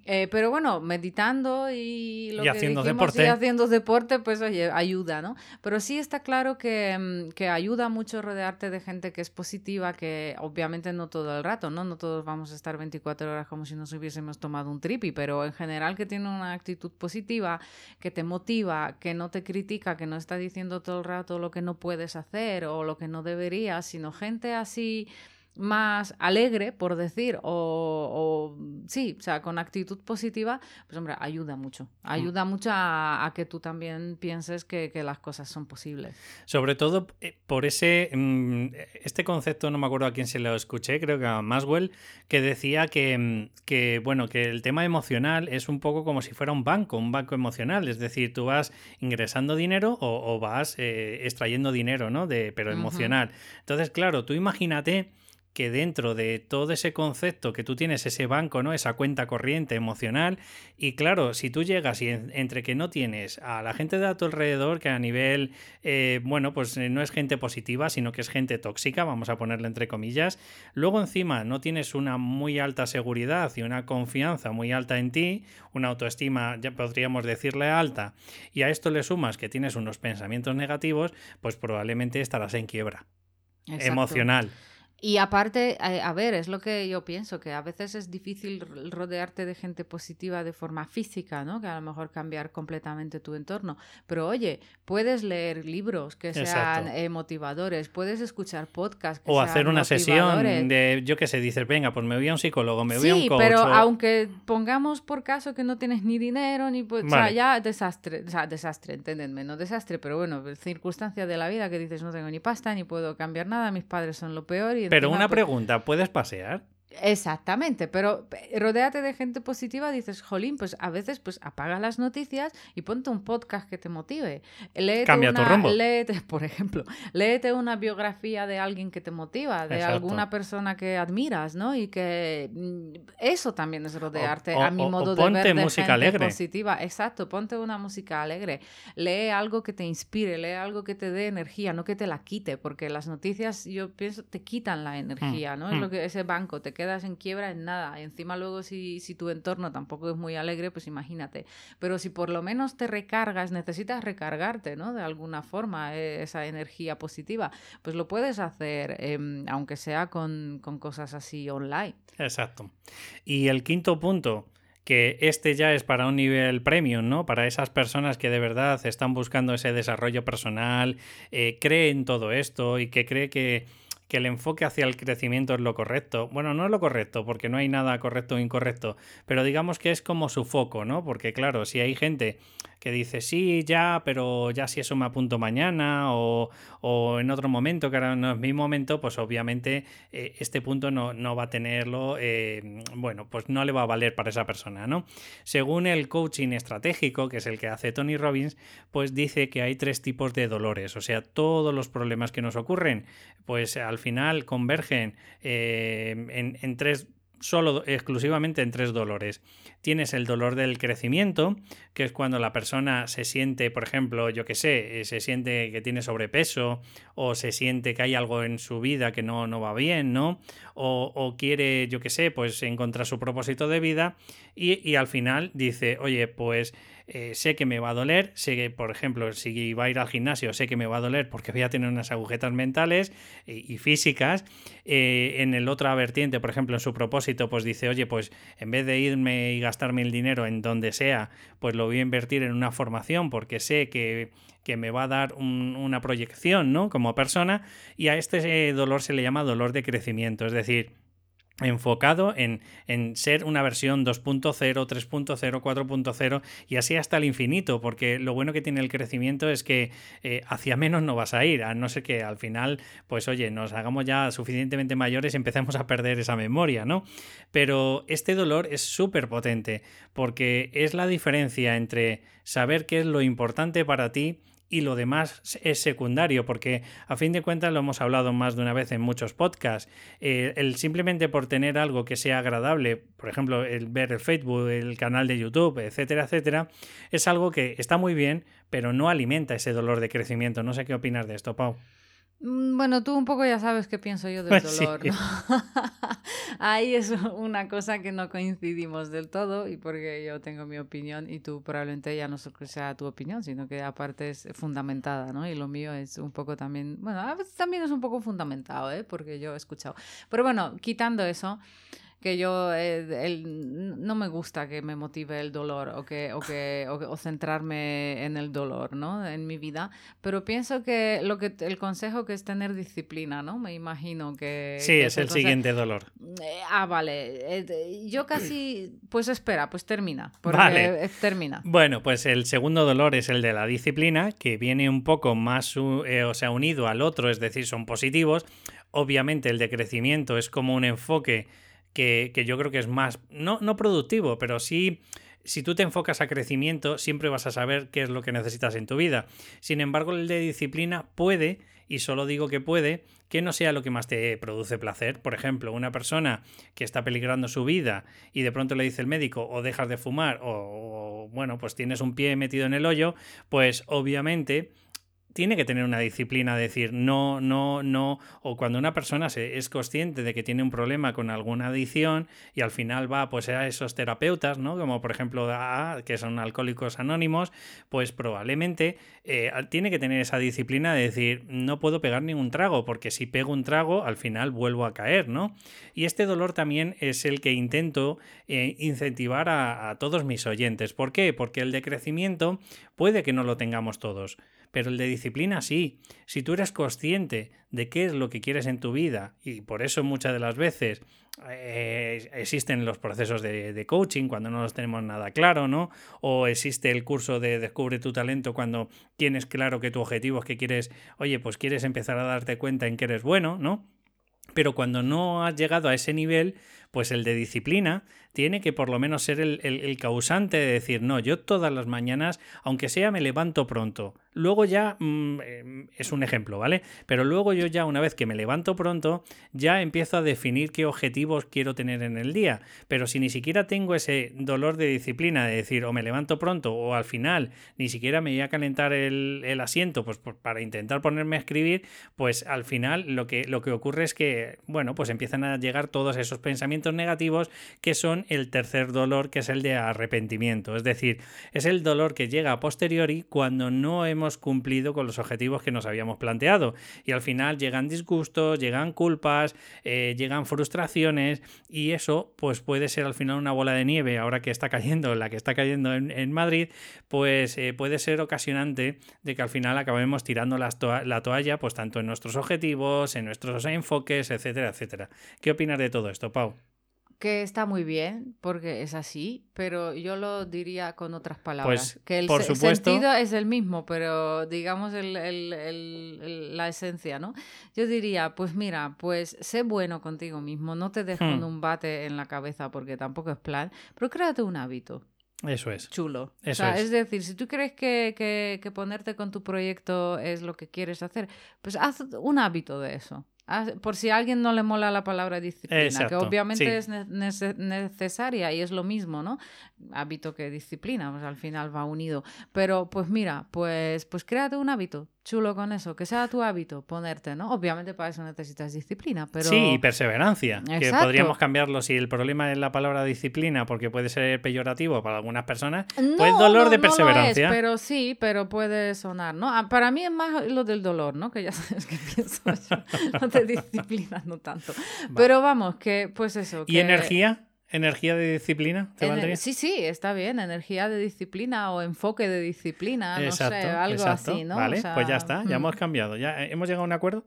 Eh, pero bueno, meditando y, lo haciendo deporte. haciendo deporte, pues oye, ayuda, ¿no? Pero sí está claro que, mm, que, ayuda mucho rodearte de gente que es positiva, que obviamente no todo el rato, ¿no? No todos vamos a estar 24 horas como si nos hubiésemos tomado un tripi, pero en general que tiene una actitud positiva, que te motiva, que no te critica, que no está diciendo todo el rato lo que no puedes hacer o lo que no deberías, sino gente así más alegre, por decir, o, sí, o sea, con actitud positiva, pues hombre, ayuda mucho. Mm. Ayuda mucho a, que tú también pienses que, las cosas son posibles. Sobre todo eh, por ese, mm, este concepto, no me acuerdo a quién se lo escuché, creo que a Maswell, que decía que, mm, que, bueno, que el tema emocional es un poco como si fuera un banco, un banco emocional, es decir, tú vas ingresando dinero o, vas eh, extrayendo dinero, ¿no? De, pero emocional. Entonces, claro, tú imagínate que dentro de todo ese concepto que tú tienes, ese banco, ¿no? Esa cuenta corriente emocional, y claro, si tú llegas y entre que no tienes a la gente de a tu alrededor, que a nivel, eh, bueno, pues eh, no es gente positiva, sino que es gente tóxica, vamos a ponerle entre comillas, luego encima no tienes una muy alta seguridad y una confianza muy alta en ti, una autoestima, ya podríamos decirle alta, y a esto le sumas que tienes unos pensamientos negativos, pues probablemente estarás en quiebra. emocional. Y aparte, eh, a ver, es lo que yo pienso, que a veces es difícil rodearte de gente positiva de forma física, ¿no? Que a lo mejor cambiar completamente tu entorno. Pero oye, puedes leer libros que sean eh, motivadores, puedes escuchar podcasts. Que o hacer una sesión de, yo qué sé, dices, venga, pues me voy a un psicólogo, me voy a un coach. pero aunque pongamos por caso que no tienes ni dinero, ni... Pues, O sea, ya desastre, o sea, desastre, entendedme, no desastre, pero bueno, circunstancia de la vida que dices, no tengo ni pasta, ni puedo cambiar nada, mis padres son lo peor y pero una pregunta, ¿puedes pasear? Exactamente, pero rodéate de gente positiva, dices, jolín, pues a veces pues apaga las noticias y ponte un podcast que te motive. Cambia tu rumbo. Léete, *laughs* por ejemplo, léete una biografía de alguien que te motiva, de alguna persona que admiras, ¿no? Y que mm, eso también es rodearte, a mi modo de ver, de música gente alegre. positiva. Exacto, ponte una música alegre. Lee algo que te inspire, lee algo que te dé energía, no que te la quite, porque las noticias, yo pienso, te quitan la energía, ¿no? Es mm. lo que ese banco te quedas en quiebra en nada. Encima luego si, si tu entorno tampoco es muy alegre, pues imagínate. Pero si por lo menos te recargas, necesitas recargarte, ¿no? De alguna forma, eh, esa energía positiva, pues lo puedes hacer, em, aunque sea con, con cosas así online. Exacto. Y el quinto punto que este ya es para un nivel premium, ¿no? Para esas personas que de verdad están buscando ese desarrollo personal, eh, creen todo esto y que cree que que el enfoque hacia el crecimiento es lo correcto. Bueno, no es lo correcto, porque no hay nada correcto o incorrecto, pero digamos que es como su foco, ¿no? Porque claro, si hay gente que dice, sí, ya, pero ya si eso me apunto mañana o, en otro momento, que ahora no es mi momento, pues obviamente eh, este punto no, no, va a tenerlo, eh, bueno, pues no le va a valer para esa persona, ¿no? Según el coaching estratégico, que es el que hace Tony Robbins, pues dice que hay tres tipos de dolores, o sea, todos los problemas que nos ocurren, pues al final convergen eh, en tres solo exclusivamente en tres dolores. Tienes el dolor del crecimiento, que es cuando la persona se siente, por ejemplo, yo que sé, eh, se siente que tiene sobrepeso o se siente que hay algo en su vida que no, no va bien, ¿no? O, quiere, yo que sé, pues encontrar su propósito de vida y, y al final dice, oye, pues eh, sé que me va a doler, sé que, por ejemplo, si va a ir al gimnasio, sé que me va a doler porque voy a tener unas agujetas mentales y, físicas. Eh, en el otra vertiente, por ejemplo, en su propósito, pues dice, oye, pues en vez de irme y gastarme el dinero en donde sea, pues lo voy a invertir en una formación porque sé que, me va a dar una proyección, ¿no? Como persona. Y a este dolor se le llama dolor de crecimiento, es decir, enfocado en, ser una versión 2.0, 3.0, 4.0 y así hasta el infinito, porque lo bueno que tiene el crecimiento es que eh, hacia menos no vas a ir, a no ser que al final, pues oye, nos hagamos ya suficientemente mayores y empecemos a perder esa memoria, ¿no? Pero este dolor es súper potente, porque es la diferencia entre saber qué es lo importante para ti y lo demás es secundario, porque a fin de cuentas lo hemos hablado más de una vez en muchos podcasts. Eh, el simplemente por tener algo que sea agradable, por ejemplo, el ver el Facebook, el canal de YouTube, etcétera, etcétera, es algo que está muy bien, pero no alimenta ese dolor de crecimiento. No sé qué opinas de esto, Pau. Mm, bueno, tú un poco ya sabes qué pienso yo del dolor, ¿no? *laughs* Ahí es una cosa que no coincidimos del todo y porque yo tengo mi opinión y tú probablemente ya no sea tu opinión, sino que aparte es fundamentada, ¿no? Y lo mío es un poco también, bueno, a veces también es un poco fundamentado, ¿eh? Porque yo he escuchado. Pero bueno, quitando eso que yo eh, no me gusta que me motive el dolor o que o que o, centrarme en el dolor no en mi vida pero pienso que lo que el consejo que es tener disciplina no me imagino que sí es el siguiente dolor. eh, ah vale eh, yo casi *clears throat* pues espera pues termina vale. termina. Bueno pues el segundo dolor es el de la disciplina que viene un poco más o sea unido al otro es decir son positivos. Obviamente el de crecimiento es como un enfoque que, yo creo que es más, no, no productivo, pero sí si tú te enfocas a crecimiento, siempre vas a saber qué es lo que necesitas en tu vida. Sin embargo, el de disciplina puede, y solo digo que puede, que no sea lo que más te produce placer. Por ejemplo, una persona que está peligrando su vida y de pronto le dice el médico o dejas de fumar o, o bueno, pues tienes un pie metido en el hoyo, pues obviamente tiene que tener una disciplina, decir no, no, no, o cuando una persona es consciente de que tiene un problema con alguna adicción y al final va pues a esos terapeutas, ¿no? Como por ejemplo que son alcohólicos anónimos, pues probablemente eh, tiene que tener esa disciplina de decir no puedo pegar ningún trago, porque si pego un trago al final vuelvo a caer, ¿no? Y este dolor también es el que intento eh, incentivar a, a todos mis oyentes. ¿Por qué? Porque el de crecimiento puede que no lo tengamos todos pero el de disciplina sí. Si tú eres consciente de qué es lo que quieres en tu vida, y por eso muchas de las veces eh, existen los procesos de, de, coaching cuando no los tenemos nada claro, ¿no? O existe el curso de Descubre tu talento cuando tienes claro que tu objetivo es que quieres, oye, pues quieres empezar a darte cuenta en que eres bueno, ¿no? Pero cuando no has llegado a ese nivel, pues el de disciplina tiene que por lo menos ser el, causante de decir, no, yo todas las mañanas, aunque sea, me levanto pronto. Luego ya mm, em, es un ejemplo, ¿vale? Pero luego yo ya, una vez que me levanto pronto, ya empiezo a definir qué objetivos quiero tener en el día. Pero si ni siquiera tengo ese dolor de disciplina de decir, o me levanto pronto, o al final ni siquiera me voy a calentar el, asiento, pues para intentar ponerme a escribir, pues al final lo que, lo que ocurre es que, bueno, pues empiezan a llegar todos esos pensamientos negativos que son el tercer dolor, que es el de arrepentimiento. Es decir, es el dolor que llega a posteriori cuando no hemos cumplido con los objetivos que nos habíamos planteado. Y al final llegan disgustos, llegan culpas, eh, llegan frustraciones y eso pues puede ser al final una bola de nieve ahora que está cayendo, la que está cayendo en, Madrid, pues eh, puede ser ocasionante de que al final acabemos tirando la, la toalla pues tanto en nuestros objetivos, en nuestros enfoques, etcétera, etcétera. ¿Qué opinas de todo esto, Pau? Que está muy bien, porque es así, pero yo lo diría con otras palabras. Pues, que el sentido es el mismo, pero digamos la esencia, ¿no? Yo diría, pues mira, pues sé bueno contigo mismo, no te dejes hmm. un bate en la cabeza porque tampoco es plan, pero créate un hábito. Eso es. Chulo. Eso es. es. decir, si tú crees que, que, que ponerte con tu proyecto es lo que quieres hacer, pues haz un hábito de eso. Ah, por si a alguien no le mola la palabra disciplina, que obviamente es necesaria y es lo mismo, ¿no? Hábito que disciplina, pues al final va unido. Pero pues mira, pues, pues créate un hábito chulo con eso, que sea tu hábito ponerte, ¿no? Obviamente para eso necesitas disciplina, pero... Sí, y perseverancia, que podríamos cambiarlo si el problema es la palabra disciplina, porque puede ser peyorativo para algunas personas, pues dolor de perseverancia. No pero sí, pero puede sonar, ¿no? Ah, para mí es más lo del dolor, ¿no? Que ya *laughs* sabes que pienso yo, no te disciplinas, no tanto. Pero vamos, que pues eso. ¿Y energía? ¿Energía de disciplina? Sí, sí, está bien. Energía de disciplina o enfoque de disciplina, no sé, algo así, ¿no? Vale, pues ya está, ya mm. hemos cambiado. ¿Ya hemos llegado a un acuerdo?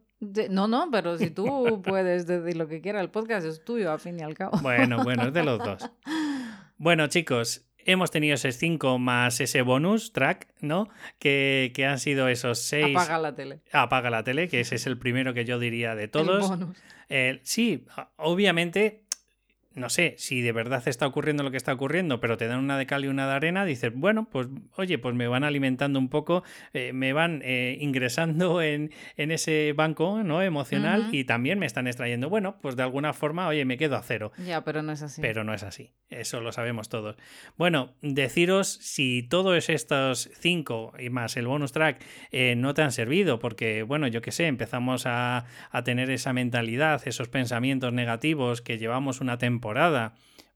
no, no, pero si tú *laughs* puedes decir lo que quieras, el podcast es tuyo, al fin y al cabo. Bueno, bueno, es de los dos. *laughs* Bueno, chicos, hemos tenido ese 5 más ese bonus track, ¿no? Que, que, han sido esos 6. Apaga la tele. Apaga la tele, que ese es el primero que yo diría de *laughs* todos. El bonus. sí, obviamente no sé, si de verdad está ocurriendo lo que está ocurriendo, pero te dan una de cal y una de arena, dices, bueno, pues oye, pues me van alimentando un poco, eh, me van eh, ingresando *laughs* en, ese banco ¿no? emocional y también me están extrayendo. Bueno, pues de alguna forma, oye, me quedo a cero. Ya, pero no es así. Pero no es así, eso lo sabemos todos. Bueno, deciros si todos estos cinco y más el bonus track eh, no te han servido, porque, bueno, yo qué sé, empezamos a, a tener esa mentalidad, esos pensamientos negativos que llevamos una temporada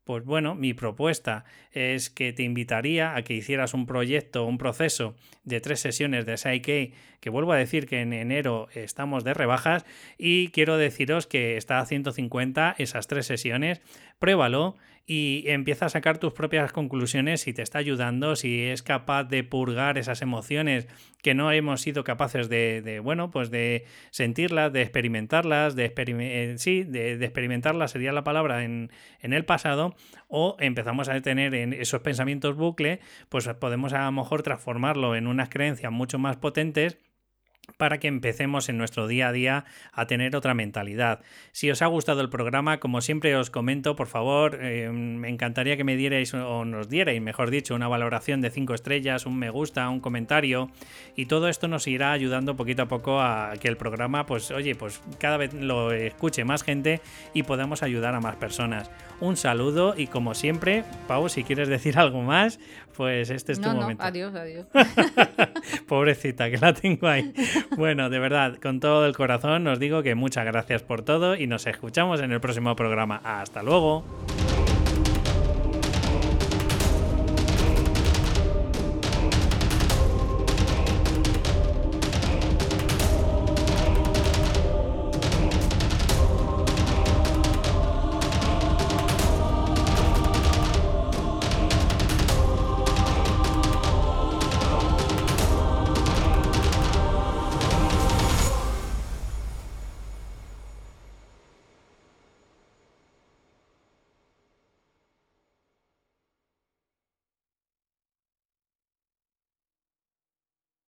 pues bueno, mi propuesta es que te invitaría a que hicieras un proyecto, un proceso de tres sesiones de Psyche, que vuelvo a decir que en enero estamos de rebajas y quiero deciros que está a 150 esas tres sesiones, pruébalo y empieza a sacar tus propias conclusiones si te está ayudando, si es capaz de purgar esas emociones que no hemos sido capaces de, bueno, pues de sentirlas, de experimentarlas, de, eh, sí, de, experimentarlas sería la palabra en, en, el pasado, o empezamos a tener en esos pensamientos bucle, pues podemos a lo mejor transformarlo en unas creencias mucho más potentes para que empecemos en nuestro día a día a tener otra mentalidad. Si os ha gustado el programa, como siempre os comento, por favor, eh, me encantaría que me dierais o nos dierais, mejor dicho, una valoración de 5 estrellas, un me gusta, un comentario y todo esto nos irá ayudando poquito a poco a que el programa, pues oye, pues cada vez lo escuche más gente y podamos ayudar a más personas. Un saludo y como siempre, Pau, si quieres decir algo más, pues este es tu momento. adiós, adiós. *laughs* Pobrecita, que la tengo ahí. Bueno, de verdad, con todo el corazón os digo que muchas gracias por todo y nos escuchamos en el próximo programa. Hasta luego.